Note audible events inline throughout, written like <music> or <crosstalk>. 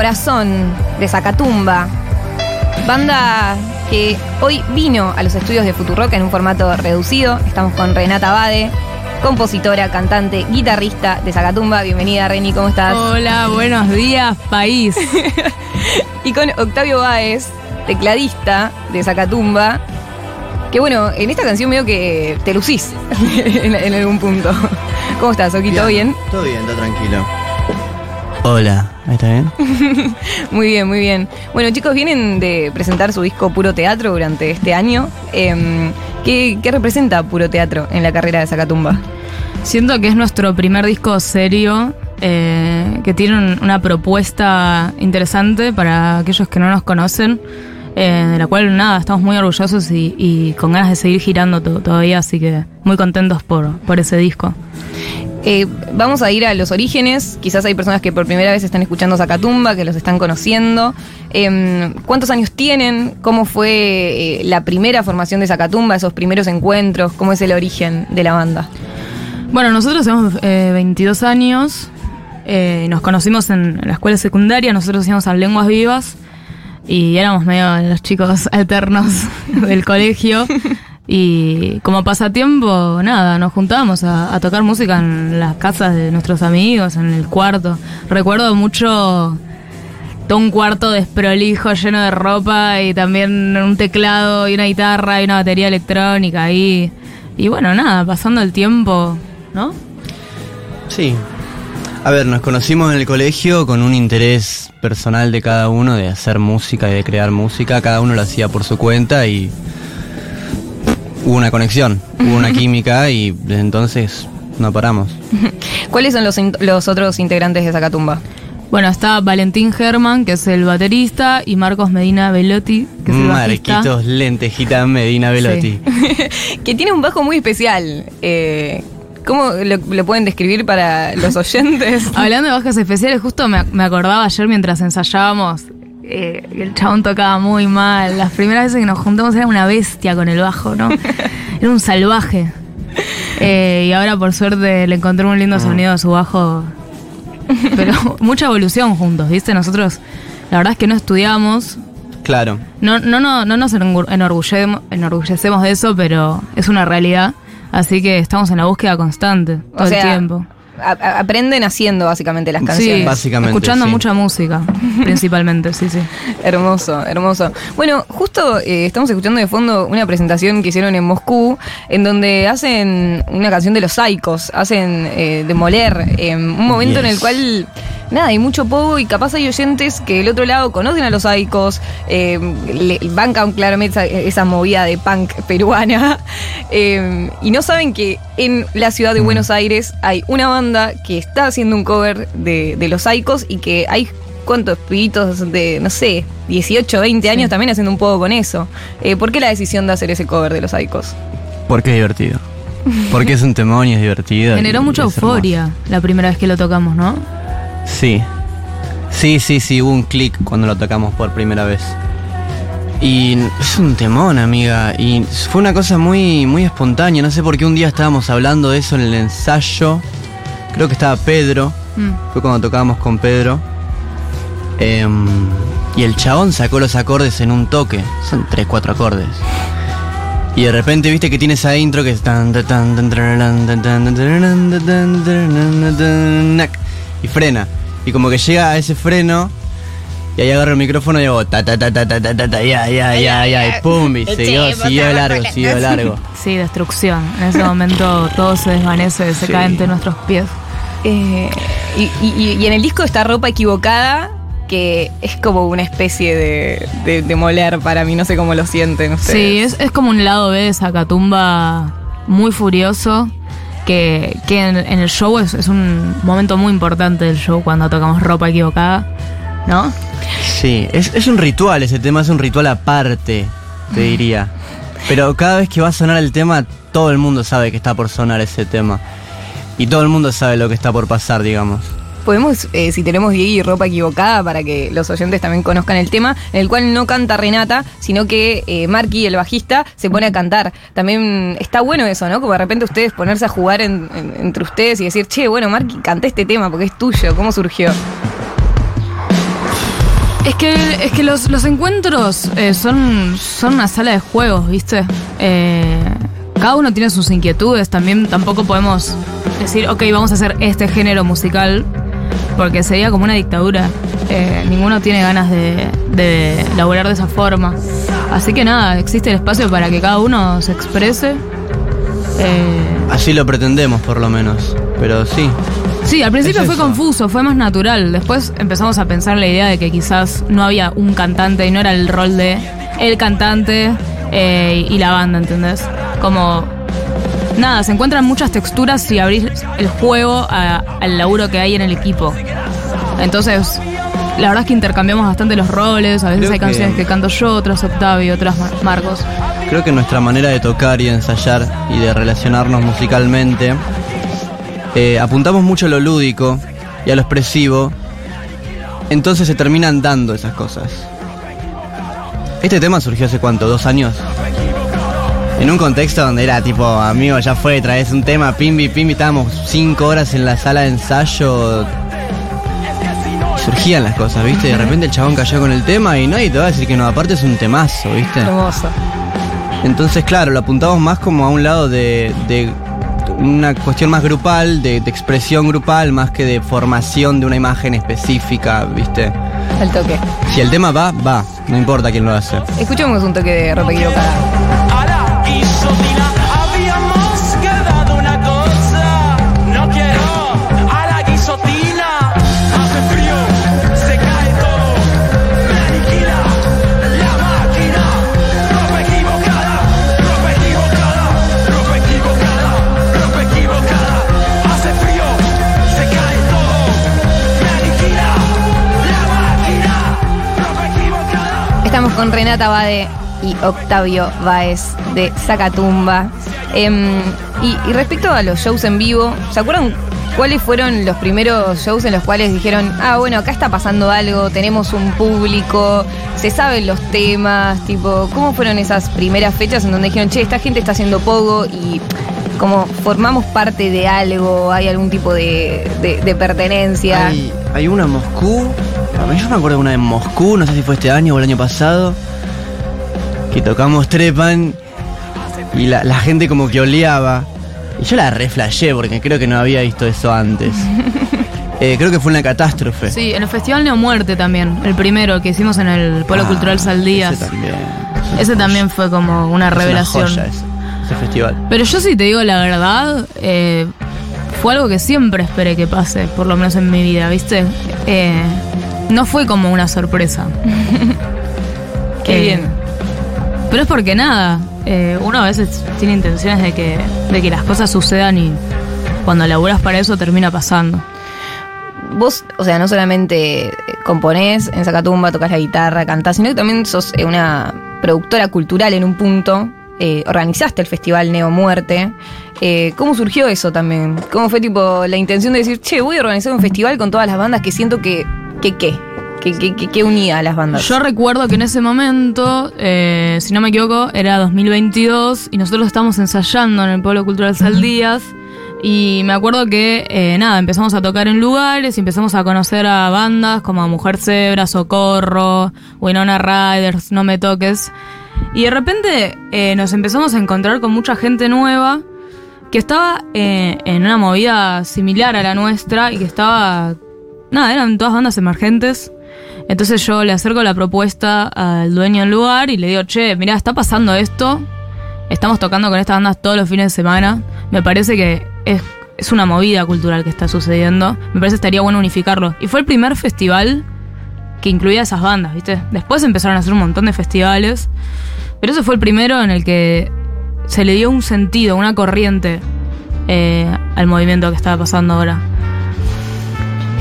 Corazón de Zacatumba. Banda que hoy vino a los estudios de Futurock en un formato reducido. Estamos con Renata Bade, compositora, cantante, guitarrista de Zacatumba. Bienvenida, Reni, ¿cómo estás? Hola, buenos días, país. <laughs> y con Octavio Báez, tecladista de Zacatumba. Que bueno, en esta canción veo que te lucís <laughs> en, en algún punto. ¿Cómo estás, Oki? ¿Todo bien? Todo bien, todo tranquilo. Hola, ¿ahí está bien? <laughs> muy bien, muy bien. Bueno, chicos, vienen de presentar su disco Puro Teatro durante este año. Eh, ¿qué, ¿Qué representa Puro Teatro en la carrera de Zacatumba? Siento que es nuestro primer disco serio, eh, que tiene un- una propuesta interesante para aquellos que no nos conocen, eh, de la cual nada, estamos muy orgullosos y, y con ganas de seguir girando to- todavía, así que muy contentos por, por ese disco. Eh, vamos a ir a los orígenes. Quizás hay personas que por primera vez están escuchando Zacatumba, que los están conociendo. Eh, ¿Cuántos años tienen? ¿Cómo fue eh, la primera formación de Zacatumba, esos primeros encuentros? ¿Cómo es el origen de la banda? Bueno, nosotros tenemos eh, 22 años, eh, nos conocimos en la escuela secundaria, nosotros hacíamos a lenguas vivas y éramos medio los chicos alternos <laughs> del colegio. Y como pasatiempo, nada, nos juntábamos a, a tocar música en las casas de nuestros amigos, en el cuarto. Recuerdo mucho todo un cuarto desprolijo lleno de ropa y también un teclado y una guitarra y una batería electrónica y, y bueno, nada, pasando el tiempo, ¿no? Sí. A ver, nos conocimos en el colegio con un interés personal de cada uno de hacer música y de crear música. Cada uno lo hacía por su cuenta y hubo una conexión, hubo una <laughs> química y desde entonces no paramos. <laughs> ¿Cuáles son los, in- los otros integrantes de Zacatumba? Bueno, está Valentín Germán, que es el baterista, y Marcos Medina Velotti, que es el bajista. Marquitos Lentejita Medina Velotti. <laughs> que tiene un bajo muy especial. Eh, ¿Cómo lo, lo pueden describir para los oyentes? Hablando de bajas especiales, justo me, me acordaba ayer mientras ensayábamos, eh, el chabón tocaba muy mal. Las primeras veces que nos juntamos era una bestia con el bajo, ¿no? <laughs> Era un salvaje. Eh, y ahora por suerte le encontré un lindo sonido a su bajo. Pero <laughs> mucha evolución juntos, ¿viste? Nosotros, la verdad es que no estudiamos. Claro. No, no, no, no nos enorgullecemos de eso, pero es una realidad. Así que estamos en la búsqueda constante todo O sea, el tiempo. A- aprenden haciendo básicamente las Sí, canciones. Básicamente, escuchando sí. mucha música, <laughs> principalmente, sí, sí. Hermoso, hermoso. Bueno, justo eh, estamos escuchando de fondo una presentación que hicieron en Moscú, en donde hacen una canción de los Saicos, hacen eh, Demoler, eh, un momento en el cual, nada, hay mucho pogo y capaz hay oyentes que del otro lado conocen a los Saicos, eh, le- bancan claramente esa, esa movida de punk peruana, <laughs> eh, y no saben que en la ciudad de Buenos Aires hay una banda que está haciendo un cover de, de los Saicos y que hay cuántos pibitos de, no sé, 18, 20 años también haciendo un poco con eso. Eh, ¿Por qué la decisión de hacer ese cover de los Aicos? Porque es divertido. Porque es un temón y es divertido. <laughs> Generó mucha euforia la primera vez que lo tocamos, ¿no? Sí. Sí, sí, sí, hubo un clic cuando lo tocamos por primera vez. Y es un temón, amiga. Y fue una cosa muy, muy espontánea. No sé por qué un día estábamos hablando de eso en el ensayo. Creo que estaba Pedro. Mm. Fue cuando tocábamos con Pedro. Em, y el chabón sacó los acordes en un toque. Son 3, 4 acordes. Y de repente viste que tiene esa intro que es tan, tan, tan, tan, tararán, tan, tan, tan, tararán, tan, tan, y frena. Y como que llega a ese freno y ahí agarra el micrófono y hago ta ta ta ta ta ta ta, ta, ya ya ya ya y pum y siguió, siguió largo, siguió largo. Sí, destrucción. En ese momento todo se desvanece, se Sí. cae entre nuestros pies. Eh, y, y- y en el disco está ropa equivocada, que es como una especie de, de, de moler para mí, no sé cómo lo sienten ustedes. Sí, es, es como un lado B de Zacatumba muy furioso. Que, en, el show es, es un momento muy importante del show cuando tocamos ropa equivocada, ¿no? Sí, es, es un ritual, ese tema es un ritual aparte, te diría. Pero cada vez que va a sonar el tema, todo el mundo sabe que está por sonar ese tema. Y todo el mundo sabe lo que está por pasar, digamos. Podemos, eh, si tenemos Diego y ropa equivocada, para que los oyentes también conozcan el tema, en el cual no canta Renata, sino que eh, Marky, el bajista, se pone a cantar. También está bueno eso, ¿no? Como de repente ustedes ponerse a jugar en- en- entre ustedes y decir, che, bueno, Marky, canté este tema porque es tuyo. ¿Cómo surgió? Es que, es que los, los encuentros eh, son, son una sala de juegos, ¿viste? Eh, cada uno tiene sus inquietudes, también tampoco podemos decir, ok, vamos a hacer este género musical, porque sería como una dictadura. Eh, ninguno tiene ganas de, de laburar de esa forma. Así que nada, existe el espacio para que cada uno se exprese. Eh, Así lo pretendemos, por lo menos. Pero sí. Sí, al principio Es fue eso. confuso, fue más natural. Después empezamos a pensar la idea de que quizás no había un cantante y no era el rol de el cantante eh, y la banda, ¿entendés? Como. Nada, se encuentran muchas texturas si abrís el juego a- al laburo que hay en el equipo. Entonces, la verdad es que intercambiamos bastante los roles. A veces Creo hay que- canciones que canto yo, otras Octavio, otras Mar- Marcos. Creo que nuestra manera de tocar y de ensayar y de relacionarnos musicalmente eh, apuntamos mucho a lo lúdico y a lo expresivo. Entonces se terminan dando esas cosas. Este tema surgió hace cuánto, dos años. En un contexto donde era tipo, amigo, ya fue, traes un tema, pimbi, pimbi, estábamos cinco horas en la sala de ensayo. Surgían las cosas, ¿viste? De repente el chabón cayó con el tema y nadie te va a decir que no, aparte es un temazo, ¿viste? Hermoso. Entonces, claro, lo apuntamos más como a un lado de, de una cuestión más grupal, de, de expresión grupal, más que de formación de una imagen específica, ¿viste? Al toque. Si el tema va, va, no importa quién lo hace. Escuchemos un toque de ropa equivocada. Estamos con Renata Bade y Octavio Baez de Zacatumba. Em, y, respecto a los shows en vivo, ¿se acuerdan cuáles fueron los primeros shows en los cuales dijeron, ah, bueno, acá está pasando algo, tenemos un público, se saben los temas, tipo, ¿cómo fueron esas primeras fechas en donde dijeron, che, esta gente está haciendo poco y como formamos parte de algo, hay algún tipo de, de- pertenencia? Hay, hay una Moscú, a mí yo me acuerdo de una en Moscú, no sé si fue este año o el año pasado, que tocamos Trepan y la, la gente como que oleaba. Y yo la reflashé porque creo que no había visto eso antes. <laughs> Eh, creo que fue una catástrofe. Sí, en el Festival Neomuerte también, el primero que hicimos en el Polo Ah, Cultural Saldías. Ese también. es una Ese también fue como una Es revelación. joya ese, ese festival. Pero yo sí te digo la verdad, eh, fue algo que siempre esperé que pase, por lo menos en mi vida, ¿viste? Eh, no fue como una sorpresa. <laughs> Qué Eh, bien. Pero es porque nada, eh, uno a veces tiene intenciones de que, de que las cosas sucedan y cuando laburas para eso termina pasando. Vos, o sea, no solamente componés en Zacatumba, tocas la guitarra, cantás, sino que también sos eh, una productora cultural en un punto. eh, organizaste el festival Neo Muerte. Eh, ¿Cómo surgió eso también? ¿Cómo fue tipo la intención de decir, che, voy a organizar un festival con todas las bandas que siento que, que qué? Que, que, que- que unía a las bandas. Yo recuerdo que en ese momento, eh, si no me equivoco, era 2022 y nosotros estábamos ensayando en el Pueblo Cultural Saldías. Y me acuerdo que, eh, nada, empezamos a tocar en lugares y empezamos a conocer a bandas como Mujer Zebra, Socorro, Winona Riders, No Me Toques. Y de repente eh, nos empezamos a encontrar con mucha gente nueva que estaba eh, en una movida similar a la nuestra y que estaba. Nada, eran todas bandas emergentes. Entonces yo le acerco la propuesta al dueño del lugar y le digo, che, mirá, está pasando esto. Estamos tocando con estas bandas todos los fines de semana. Me parece que es, es una movida cultural que está sucediendo. Me parece que estaría bueno unificarlo. Y fue el primer festival que incluía esas bandas, ¿viste? Después empezaron a hacer un montón de festivales. Pero ese fue el primero en el que se le dio un sentido, una corriente eh, al movimiento que estaba pasando ahora.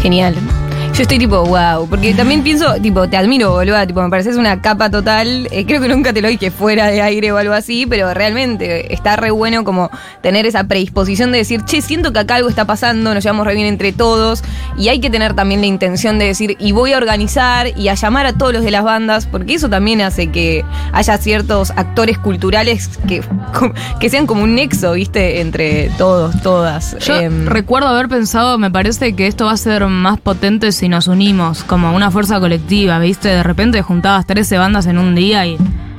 Genial. Yo estoy tipo, wow, porque <laughs> también pienso, tipo, te admiro, boluda, tipo, me pareces una capa total. Eh, creo que nunca te lo dije fuera de aire o algo así, pero realmente está re bueno como tener esa predisposición de decir, che, siento que acá algo está pasando, nos llevamos re bien entre todos, y hay que tener también la intención de decir, y voy a organizar y a llamar a todos los de las bandas, porque eso también hace que haya ciertos actores culturales que, que sean como un nexo, ¿viste? Entre todos, todas. Yo Em, recuerdo haber pensado, me parece que esto va a ser más potente si nos unimos como una fuerza colectiva, ¿viste? De repente juntabas 13 bandas en un día y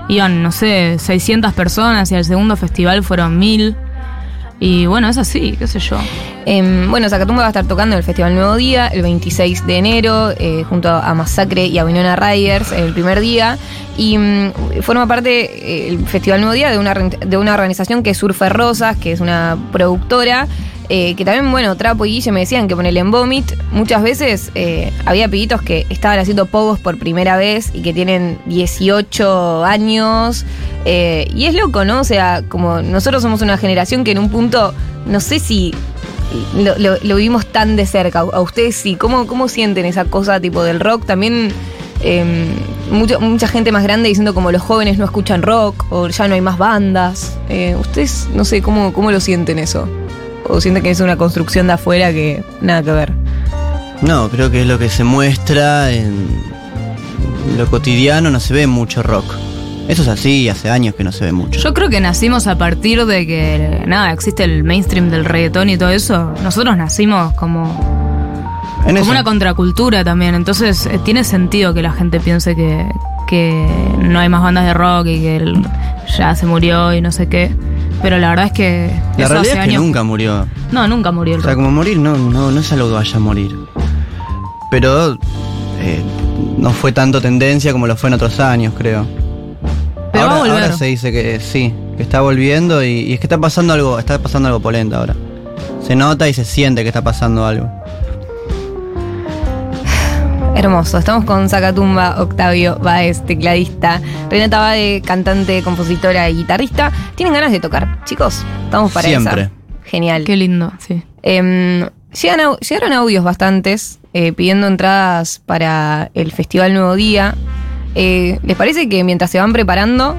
iban, no sé, 600 personas y al segundo festival fueron 1000. Y bueno, es así, qué sé yo. Em, bueno, Zacatumba va a estar tocando el Festival Nuevo Día el 26 de enero, eh, junto a Masacre y a Winona Riders el primer día. Y mm, forma parte eh, el Festival Nuevo Día de una, de una organización que es Surfer Rosas, que es una productora. Eh, que también, bueno, Trapo y Guille me decían que ponele en Vomit, muchas veces eh, había pibitos que estaban haciendo pogos por primera vez y que tienen 18 años. eh, y es loco, ¿no? O sea, como nosotros somos una generación que en un punto, no sé si lo, lo- vivimos tan de cerca. A ustedes sí, ¿cómo, cómo sienten esa cosa tipo del rock? También mucho- mucha gente más grande diciendo como los jóvenes no escuchan rock o ya no hay más bandas. Eh, ¿Ustedes, no sé, cómo, cómo lo sienten eso? ¿O sienten que es una construcción de afuera que nada que ver? No, creo que es lo que se muestra en lo cotidiano, no se ve mucho rock. Eso es así, hace años que no se ve mucho. Yo creo que nacimos a partir de que, nada, existe el mainstream del reggaetón y todo eso. Nosotros nacimos como, En como eso. una contracultura también. Entonces eh, tiene sentido que la gente piense que, que no hay más bandas de rock y que el- ya se murió y no sé qué. Pero la verdad es que La eso realidad hace es que años. nunca murió. No, nunca murió el O sea, como morir no, no, no es algo que vaya a morir. Pero eh, no fue tanto tendencia como lo fue en otros años, creo. Pero va a ahora, volver. ahora se dice que sí, que está volviendo y, y es que está pasando algo, está pasando algo polenta ahora. Se nota y se siente que está pasando algo. Hermoso, estamos con Zacatumba, Octavio Baez, tecladista, Renata Bade, cantante, compositora y guitarrista. ¿Tienen ganas de tocar, chicos? Estamos para Siempre. esa. Genial. Qué lindo, sí. Em, llegan llegaron audios bastantes eh, pidiendo entradas para el Festival Nuevo Día. Eh, ¿Les parece que mientras se van preparando,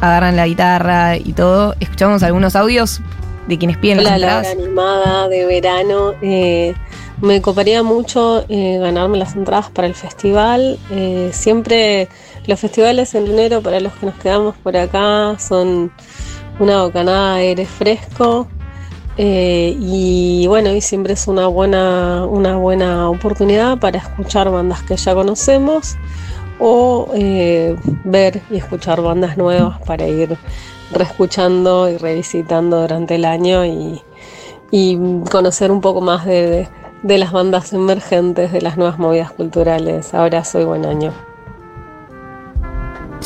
agarran la guitarra y todo, escuchamos algunos audios de quienes piden las Hola, la hora entradas? animada de verano. Me coparía mucho eh, ganarme las entradas para el festival. Eh, siempre los festivales en enero, para los que nos quedamos por acá, son una bocanada de aire fresco. Eh, y bueno, y siempre es una buena, una buena oportunidad para escuchar bandas que ya conocemos o ver y escuchar bandas nuevas para ir reescuchando y revisitando durante el año y, conocer un poco más de- de las bandas emergentes, de las nuevas movidas culturales. Ahora soy buen año.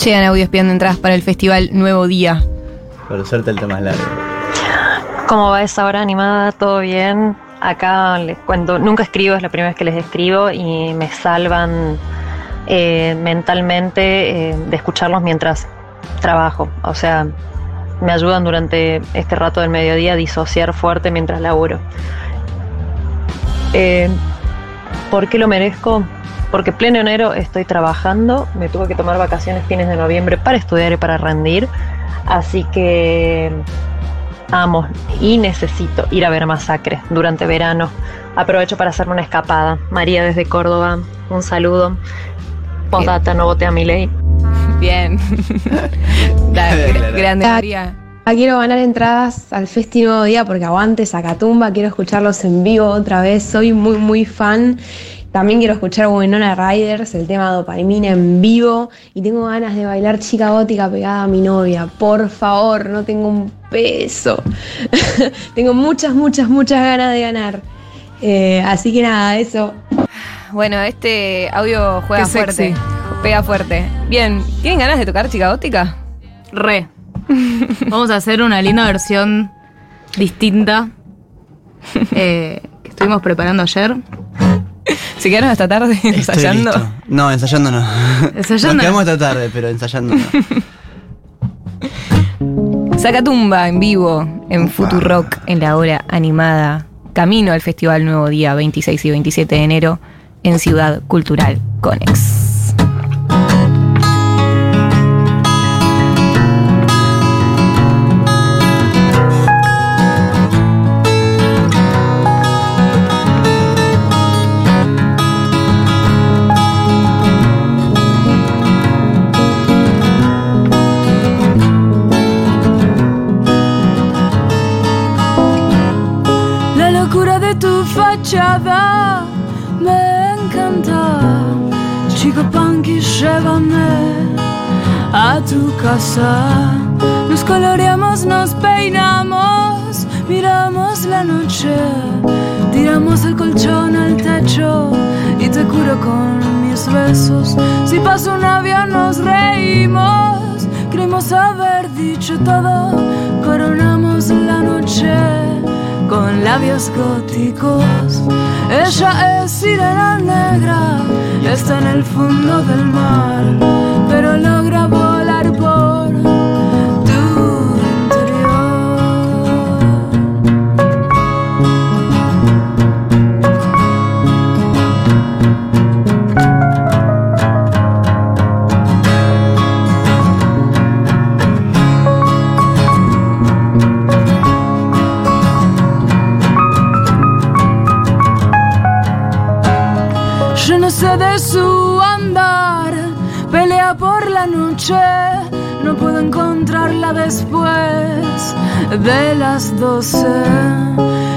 Llegan audios pidiendo entradas para el Festival Nuevo Día. Por suerte el tema es largo. ¿Cómo va esa hora animada? ¿Todo bien? Acá les cuento, nunca escribo, es la primera vez que les escribo y me salvan eh, mentalmente eh, de escucharlos mientras trabajo. O sea, me ayudan durante este rato del mediodía a disociar fuerte mientras laburo. Eh, ¿Por qué lo merezco? Porque pleno enero estoy trabajando, me tuve que tomar vacaciones fines de noviembre para estudiar y para rendir, así que amo y necesito ir a ver Masacre durante verano. Aprovecho para hacerme una escapada. María desde Córdoba, un saludo. Postdata, no voté a mi ley. <laughs> Bien. <laughs> Da- gra- grande María. Ah, Quiero ganar entradas al Festi Nuevo Día porque aguante Zacatumba, quiero escucharlos en vivo otra vez, soy muy muy fan. También quiero escuchar Winona Riders, el tema Dopamina en vivo y tengo ganas de bailar chica gótica pegada a mi novia. Por favor, no tengo un peso. <laughs> tengo muchas, muchas, muchas ganas de ganar. Eh, así que nada, eso. Bueno, este audio juega fuerte. Pega fuerte. Bien, ¿tienen ganas de tocar chica gótica? Re. <laughs> Vamos a hacer una linda versión distinta eh, que estuvimos preparando ayer. ¿Se quedaron hasta tarde Estoy ensayando? listo. No, ensayando no. Ensayando Nos quedamos no. esta tarde, pero ensayando no. <laughs> Sacatumba en vivo en Futurock en la hora animada. Camino al Festival Nuevo Día 26 y 27 de enero en Ciudad Cultural Conex. Fachada me Chico punky, llévame a tu casa. Nos coloreamos, nos peinamos, miramos la noche, tiramos el colchón al techo y te curo con mis besos. Si pasa un avión, nos reímos, creemos haber dicho todo, con góticos. Ella es sirena negra está en el fondo del mar, pero logra volar por no puedo encontrarla después de las doce.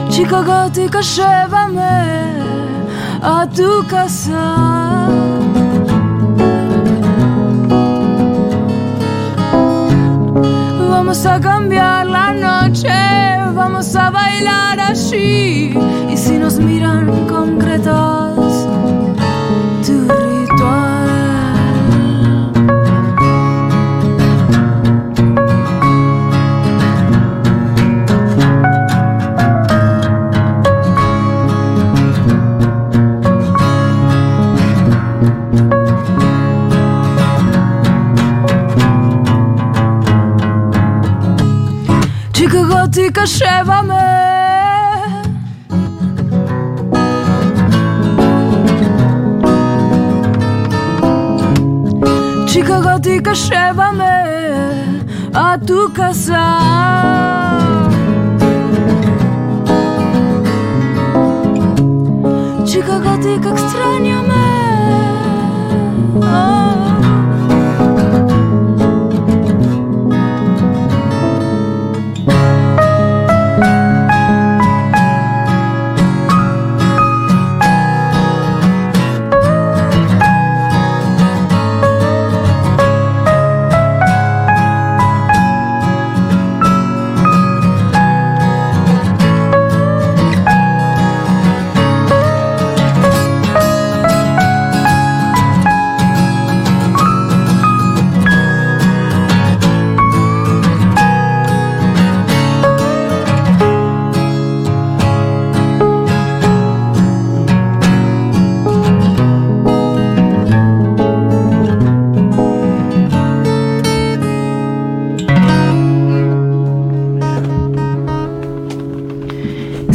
Chica gótica, llévame a tu casa. Vamos a cambiar la noche, vamos a bailar allí. Y si nos miran concretas,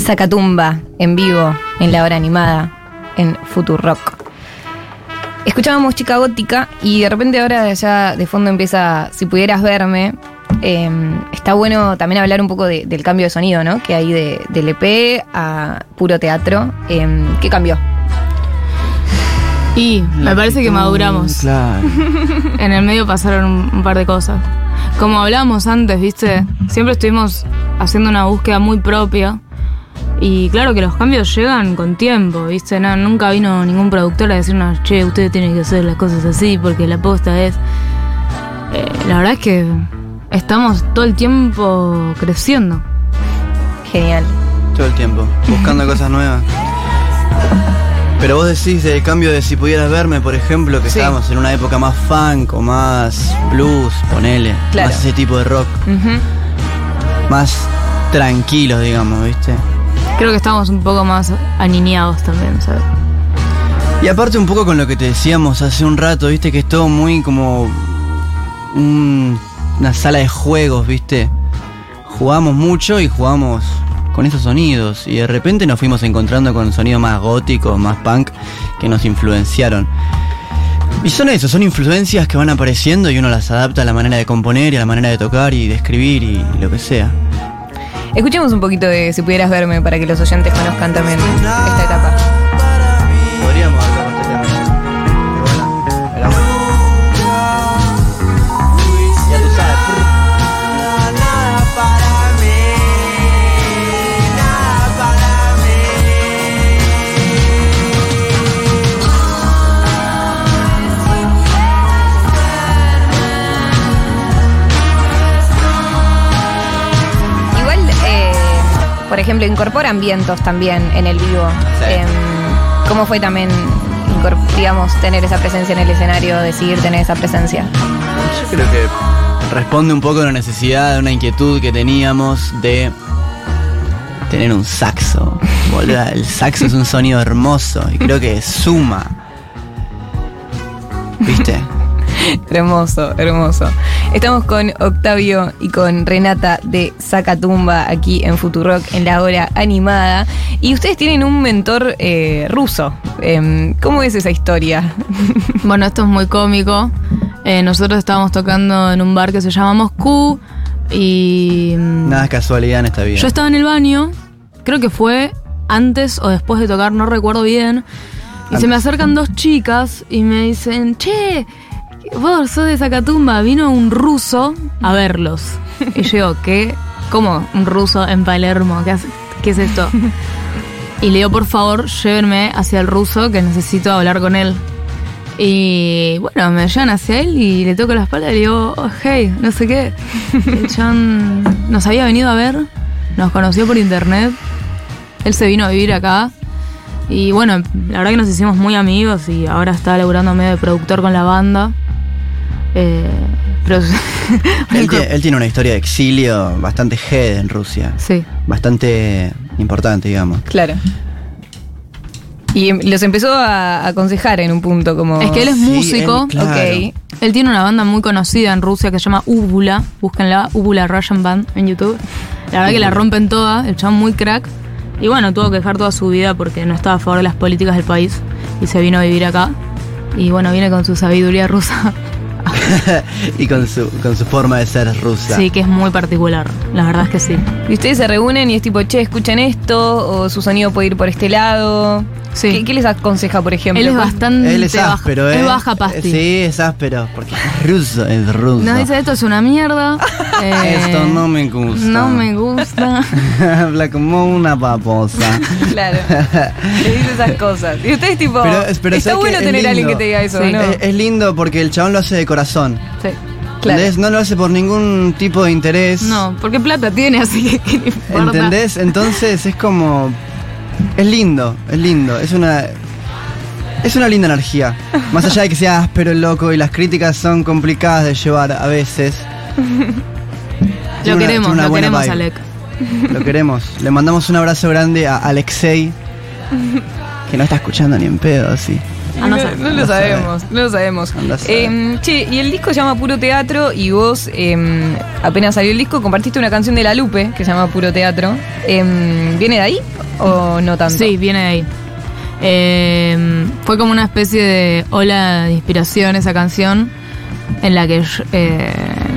Sacatumba en vivo en la hora animada en Futurock. Escuchábamos Chica Gótica y de repente ahora ya de fondo empieza Si pudieras verme. Eh, está bueno también hablar un poco de- del cambio de sonido, ¿no? Que hay de, del EP a puro teatro. Eh, ¿Qué cambió? Y me parece que maduramos. Claro. <laughs> En el medio pasaron un, un par de cosas. Como hablábamos antes, ¿viste? Siempre estuvimos haciendo una búsqueda muy propia. Y claro que los cambios llegan con tiempo, ¿viste? No, nunca vino ningún productor a decirnos, che, ustedes tienen que hacer las cosas así porque la posta es. Eh, la verdad es que estamos todo el tiempo creciendo. Genial. Todo el tiempo, buscando <laughs> cosas nuevas. Pero vos decís del cambio de si pudieras verme, por ejemplo, que Sí. estábamos en una época más funk o más blues, ponele, Claro. más ese tipo de rock, más tranquilos, digamos, ¿viste? Creo que estamos un poco más aniñados también, ¿sabes? Y aparte un poco con lo que te decíamos hace un rato, viste que es todo muy como un- una sala de juegos, viste. Jugamos mucho y jugamos con esos sonidos y de repente nos fuimos encontrando con sonidos más góticos, más punk que nos influenciaron. Y son eso, son influencias que van apareciendo y uno las adapta a la manera de componer y a la manera de tocar y de escribir y lo que sea. Escuchemos un poquito de Si pudieras verme para que los oyentes conozcan también esta etapa. Por ejemplo, incorporan vientos también en el vivo. Sí. Em, ¿Cómo fue también, digamos, tener esa presencia en el escenario, decidir tener esa presencia? Yo creo que responde un poco a una necesidad, a una inquietud que teníamos de tener un saxo. <laughs> Boluda, el saxo es un sonido hermoso y creo que suma. ¿Viste? <laughs> Hermoso, hermoso. Estamos con Octavio y con Renata de Sacatumba aquí en Futurock en la hora animada. Y ustedes tienen un mentor eh, ruso. Em, ¿Cómo es esa historia? <laughs> Bueno, esto es muy cómico. Eh, nosotros estábamos tocando en un bar que se llama Moscú y mm, Nada es casualidad en esta vida. yo estaba en el baño, creo que fue antes o después de tocar, no recuerdo bien, y se me acercan dos chicas y me dicen, che, vos sos de Zacatumba, vino un ruso a verlos. Y yo digo, ¿qué? ¿Cómo un ruso en Palermo? ¿Qué, hace- qué es esto? <laughs> Y le digo, por favor, llévenme hacia el ruso que necesito hablar con él. Y bueno, me llevan hacia él y le toco la espalda y le digo, oh, hey, no sé qué. El <laughs> chabón nos había venido a ver, nos conoció por internet. Él se vino a vivir acá. Y bueno, la verdad que nos hicimos muy amigos y ahora está laburando medio de productor con la banda. Eh, pero. <laughs> Él, tie- él tiene una historia de exilio bastante head en Rusia. sí. Bastante importante, digamos. Claro. Y los empezó a aconsejar en un punto como... Es que él es Sí, músico. él, claro. Ok. Él tiene una banda muy conocida en Rusia que se llama Ubula. Búsquenla, Ubula Russian Band en YouTube. La verdad que la rompen toda, el chabón muy crack. Y bueno, tuvo que dejar toda su vida porque no estaba a favor de las políticas del país y se vino a vivir acá. Y bueno, viene con su sabiduría rusa. <laughs> y con su, con su forma de ser rusa. Sí, que es muy particular. La verdad es que sí. Y ustedes se reúnen y es tipo, che, escuchen esto, o su sonido puede ir por este lado. Sí. ¿Qué, qué les aconseja, por ejemplo? Él es ¿Cómo- bastante Él es baja- áspero, ¿eh? Es baja pasti. Sí, es áspero, porque es ruso, es ruso. Nos dice esto es una mierda. eh, <laughs> Esto no me gusta. No me gusta. <laughs> Habla como una babosa. <laughs> Claro. Le dice esas cosas. Y ustedes tipo, Pero, pero está ¿sabes bueno? Es tener a alguien que lindo. te diga eso, Sí. ¿no? Es, es lindo porque el chabón lo hace de corazón. Sí. Claro. ¿Entendés? No lo hace por ningún tipo de interés. No, porque plata tiene, así que. ¿Entendés? Entonces es como. Es lindo, es lindo. Es una. Es una linda energía. Más allá de que sea áspero el loco y las críticas son complicadas de llevar a veces. <laughs> Lo una- queremos, lo queremos, vibe. Alec. Lo queremos. Le mandamos un abrazo grande a Alexei. <laughs> Que no está escuchando ni en pedo, sí. Ah, no no, sé. no lo sabemos, no lo sabemos. Em, che, y el disco se llama Puro Teatro y vos, em, apenas salió el disco, compartiste una canción de La Lupe que se llama Puro Teatro. Em, ¿Viene de ahí o no tanto? Sí, viene de ahí. Eh, fue como una especie de ola de inspiración esa canción en la que eh,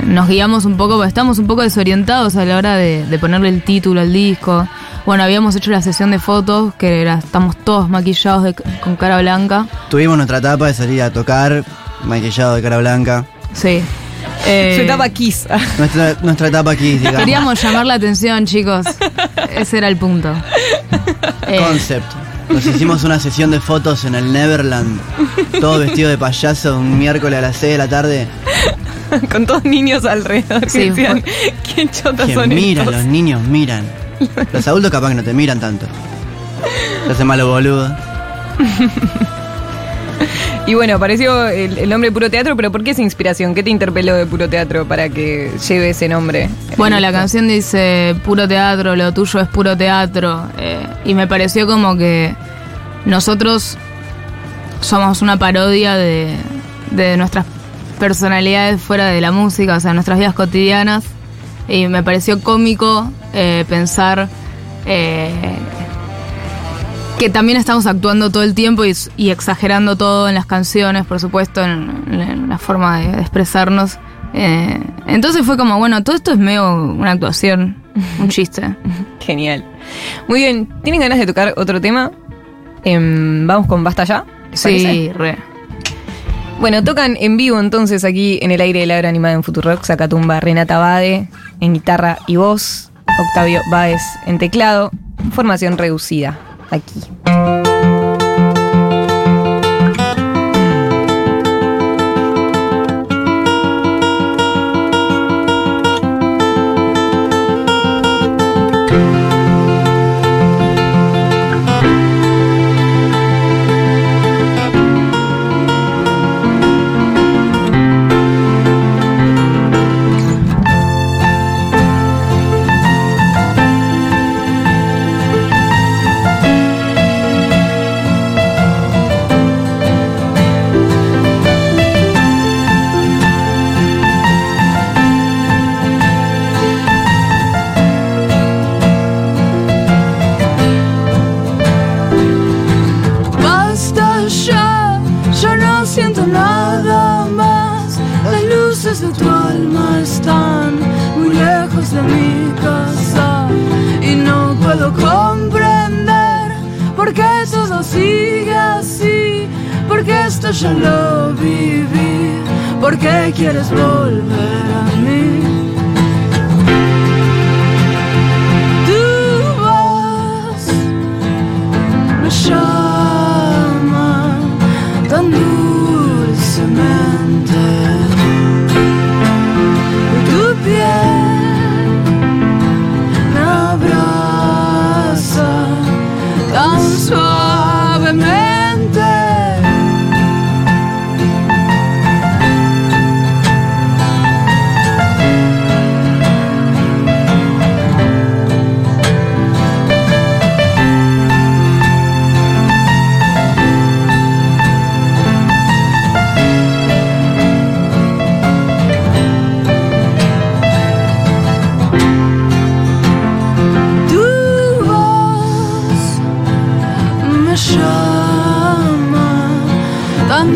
nos guiamos un poco, estamos un poco desorientados a la hora de, de ponerle el título al disco. Bueno, habíamos hecho la sesión de fotos, que era, estamos todos maquillados de- con cara blanca. Tuvimos nuestra etapa de salir a tocar, maquillado de cara blanca. Sí. Eh, Se tapa Kiss. <laughs> Nuestra, nuestra etapa aquí, digamos. Queríamos llamar la atención, chicos. <laughs> Ese era el punto. Eh, Concept. Nos hicimos una sesión de fotos en el Neverland, todo vestido de payaso, un miércoles a las 6 de la tarde. con todos niños alrededor que Sí, decían, ¿qué chotas Que son miran, estos? los niños miran. <laughs> Los adultos capaz que no te miran tanto. Se hace malo boludo. <laughs> Y bueno, apareció el, el nombre Puro Teatro, pero ¿por qué esa inspiración? ¿Qué te interpeló de Puro Teatro para que lleve ese nombre? Bueno, la canción dice puro teatro, lo tuyo es puro teatro. eh, y me pareció como que nosotros somos una parodia de, de nuestras personalidades fuera de la música, o sea, nuestras vidas cotidianas. Y me pareció cómico eh, pensar eh, que también estamos actuando todo el tiempo y, y exagerando todo en las canciones, por supuesto, en, en la forma de, de expresarnos. Eh, entonces fue como, bueno, todo esto es medio una actuación, un <laughs> chiste. Genial. Muy bien, ¿tienen ganas de tocar otro tema? Em, Vamos con Basta Ya. ¿les parece? Sí, re. Bueno, tocan en vivo entonces aquí en el aire de la hora animada en Futurock, Sacatumba, Renata Bade en guitarra y voz, Octavio Báez en teclado, formación reducida aquí. De tu alma están muy lejos de mi casa y no puedo comprender por qué todo sigue así, porque esto ya lo viví, por qué quieres volver a mí. Tu voz me llama llama tan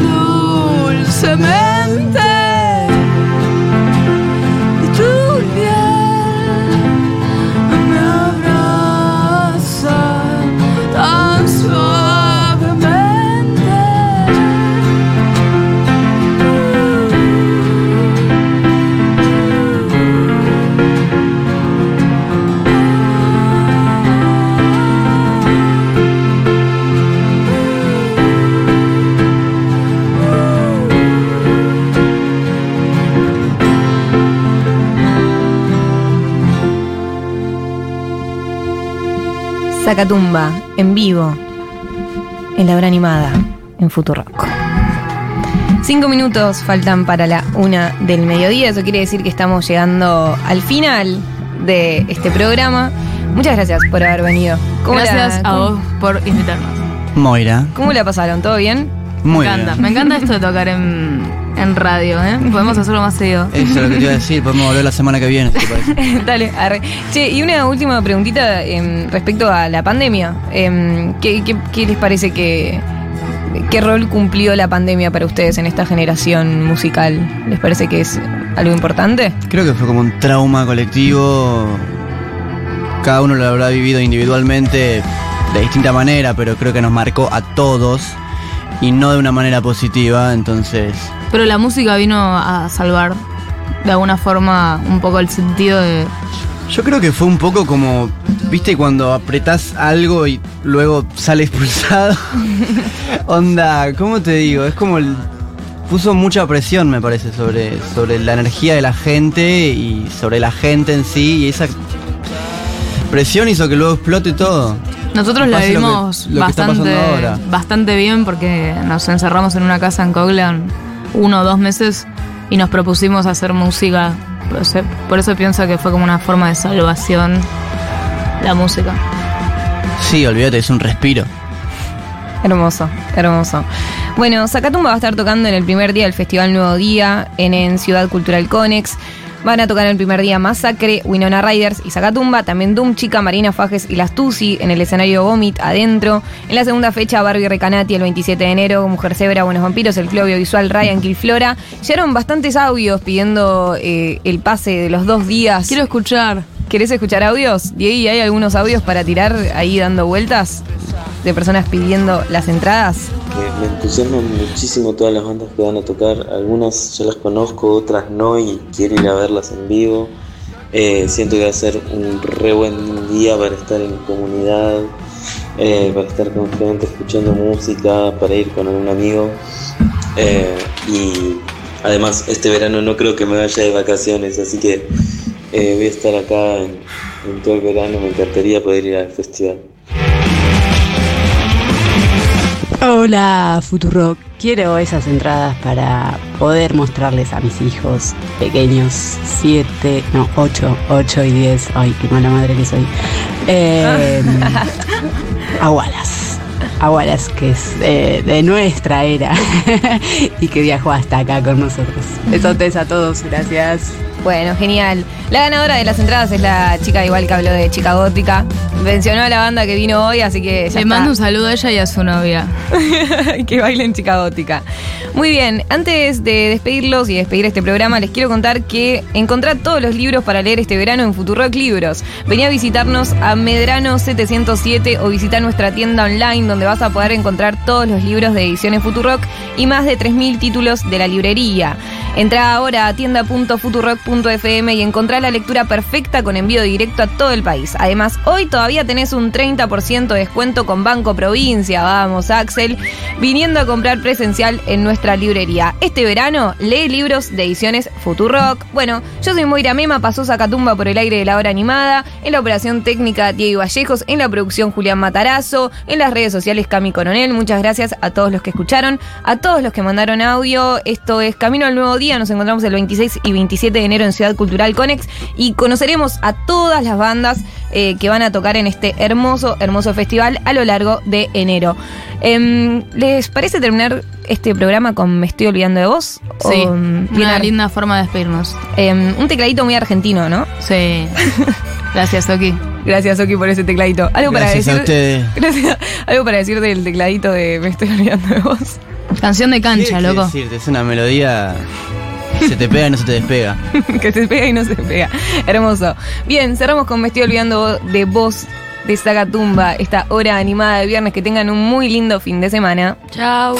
Sacatumba, en vivo, en la hora animada, en Futurock. Cinco minutos faltan para la una del mediodía, eso quiere decir que estamos llegando al final de este programa. Muchas gracias por haber venido. ¿Cómo la- Gracias a vos por invitarnos. Moira. ¿Cómo la pasaron? ¿Todo bien? Muy me encanta, bien. me encanta esto de tocar en, en radio, ¿eh? Podemos hacerlo más seguido. Eso es lo que te iba a decir. Podemos volver la semana que viene, si te parece. <laughs> Dale, arre. Che, y una última preguntita em, respecto a la pandemia. Em, ¿qué, qué, qué les parece que... ¿Qué rol cumplió la pandemia para ustedes en esta generación musical? ¿Les parece que es algo importante? Creo que fue como un trauma colectivo. Cada uno lo habrá vivido individualmente de distinta manera, pero creo que nos marcó a todos y no de una manera positiva. Entonces, Pero la música vino a salvar de alguna forma un poco el sentido de. yo creo que fue un poco como, viste, cuando apretás algo y luego sale expulsado. <laughs> Onda, ¿cómo te digo? Es como el. Puso mucha presión, me parece, sobre, sobre la energía de la gente y sobre la gente en sí. Y esa presión hizo que luego explote todo. Nosotros lo que- vimos lo que está bastante, bastante bien porque nos encerramos en una casa en Coglan uno o dos meses y nos propusimos hacer música. Por eso, por eso pienso que fue como una forma de salvación la música. Sí, olvídate, es un respiro. Hermoso, hermoso. Bueno, Zacatumba va a estar tocando en el primer día del Festival Nuevo Día en, en Ciudad Cultural Conex. Van a tocar el primer día Masacre, Winona Riders y Zacatumba, también Doom Chica, Marina Fajes y Las Tusi en el escenario Vomit adentro. En la segunda fecha, Barbie Recanati el 27 de enero, Mujer Cebra, Buenos Vampiros, el Club Audiovisual Ryan Kilflora. Llegaron bastantes audios pidiendo eh, el pase de los dos días. Quiero escuchar. ¿Querés escuchar audios? Diego, ¿hay algunos audios para tirar ahí dando vueltas? De personas pidiendo las entradas. que me entusiasman muchísimo todas las bandas que van a tocar. Algunas ya las conozco, otras no y quiero ir a verlas en vivo. Eh, siento que va a ser un re buen día para estar en comunidad, eh, para estar con gente escuchando música, para ir con algún amigo. Eh, y además este verano no creo que me vaya de vacaciones, así que eh, voy a estar acá en, en todo el verano. Me encantaría poder ir al festival. Hola, Futurock. Quiero esas entradas para poder mostrarles a mis hijos pequeños, 7, no, 8, 8 y 10. Ay, qué mala madre que soy. Eh, <laughs> a Wallace. A Wallace, que es eh, de nuestra era <laughs> y que viajó hasta acá con nosotros. Besotes a todos, gracias. Bueno, genial. La ganadora de las entradas es la chica igual que habló de Chica Gótica. Mencionó a la banda que vino hoy, así que ya Le mando un saludo a ella y a su novia. <laughs> que bailen chica gótica. Muy bien, antes de despedirlos y despedir este programa, les quiero contar que encontrá todos los libros para leer este verano en Futurock Libros. Vení a visitarnos a Medrano 707 o visita nuestra tienda online donde vas a poder encontrar todos los libros de ediciones Futurock y más de 3.000 títulos de la librería. Entrá ahora a tienda.futurock.fm y encontrá la lectura perfecta con envío directo a todo el país. Además, hoy todavía tenés un 30% de descuento con Banco Provincia, vamos Axel, viniendo a comprar presencial en nuestra librería. Este verano, lee libros de ediciones Futurock. Bueno, yo soy Moira Mema, pasó Sacatumba por el aire de la hora animada, en la operación técnica Diego Vallejos, en la producción Julián Matarazo, en las redes sociales Cami Coronel. Muchas gracias a todos los que escucharon, a todos los que mandaron audio. Esto es Camino al Nuevo Día, nos encontramos el 26 y 27 de enero en Ciudad Cultural Conex y conoceremos a todas las bandas eh, que van a tocar en este hermoso, hermoso festival a lo largo de enero. Em, ¿Les parece terminar este programa con Me estoy olvidando de vos? Sí, O, mm, una linda forma de despedirnos. em, un tecladito muy argentino, ¿no? Sí. <laughs> Gracias, Oki. Gracias, Oki, por ese tecladito. Algo para Gracias a decir. ustedes. <laughs> Gracias. Algo para decir del tecladito de Me estoy olvidando de vos. Canción de cancha, ¿Qué loco. decirte? Es una melodía. Se te pega y no se te despega. <laughs> que se pega y no se pega. Hermoso. Bien, cerramos con Me estoy olvidando de vos de Saga Tumba, esta hora animada de viernes. Que tengan un muy lindo fin de semana. Chao.